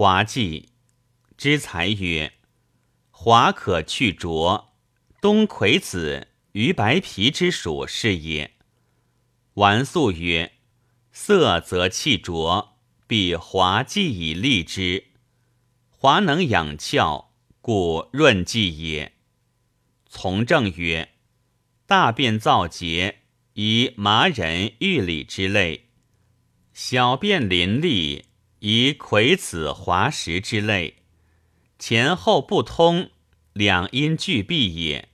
华记之才曰：华可去浊，冬葵子于白皮之属是也。完素曰：色则气浊，必华记以利之。华能养窍，故润剂也。从政曰：大便燥结，宜麻仁、玉李之类；小便淋漓，宜葵子、华石之类。前后不通，两阴俱闭也。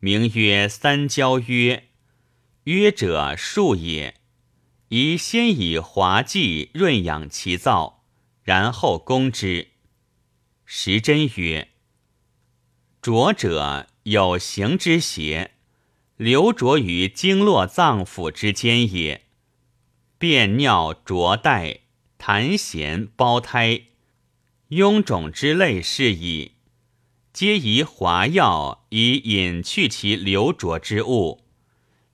名曰三焦曰，曰者数也。宜先以滑剂润养其燥，然后攻之。时真曰：浊者有形之邪，流浊于经络脏腑之间也。便尿浊带、痰涎胞胎、臃肿之类是矣。皆宜滑药以引去其流浊之物。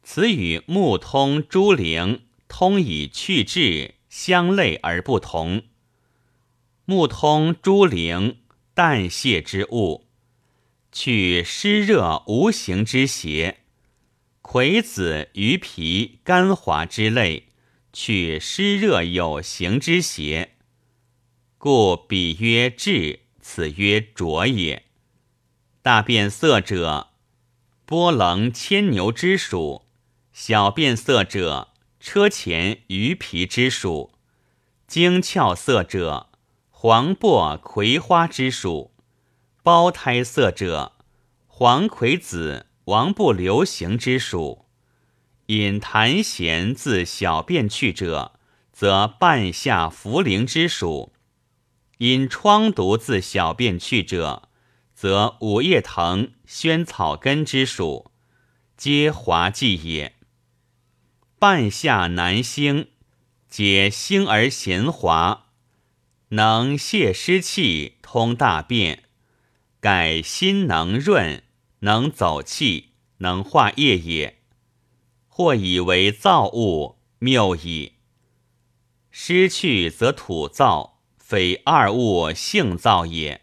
此与木通、诸灵通以去滞，相类而不同。木通、诸灵淡泄之物，去湿热无形之邪；葵子、鱼皮甘滑之类，取湿热有形之邪。故彼曰滞，此曰浊也。大变色者，波棱牵牛之属；小变色者，车前鱼皮之属；精窍色者，黄柏葵花之属；胞胎色者，黄葵子王不留行之属。引痰涎自小便去者，则半夏茯苓之属；因疮毒自小便去者，则五叶藤、萱草根之属，皆滑剂也。半夏南星，解星而咸滑，能泄湿气，通大便，改心能润，能走气，能化液也。或以为造物，谬矣。失去则土造，非二物性造也。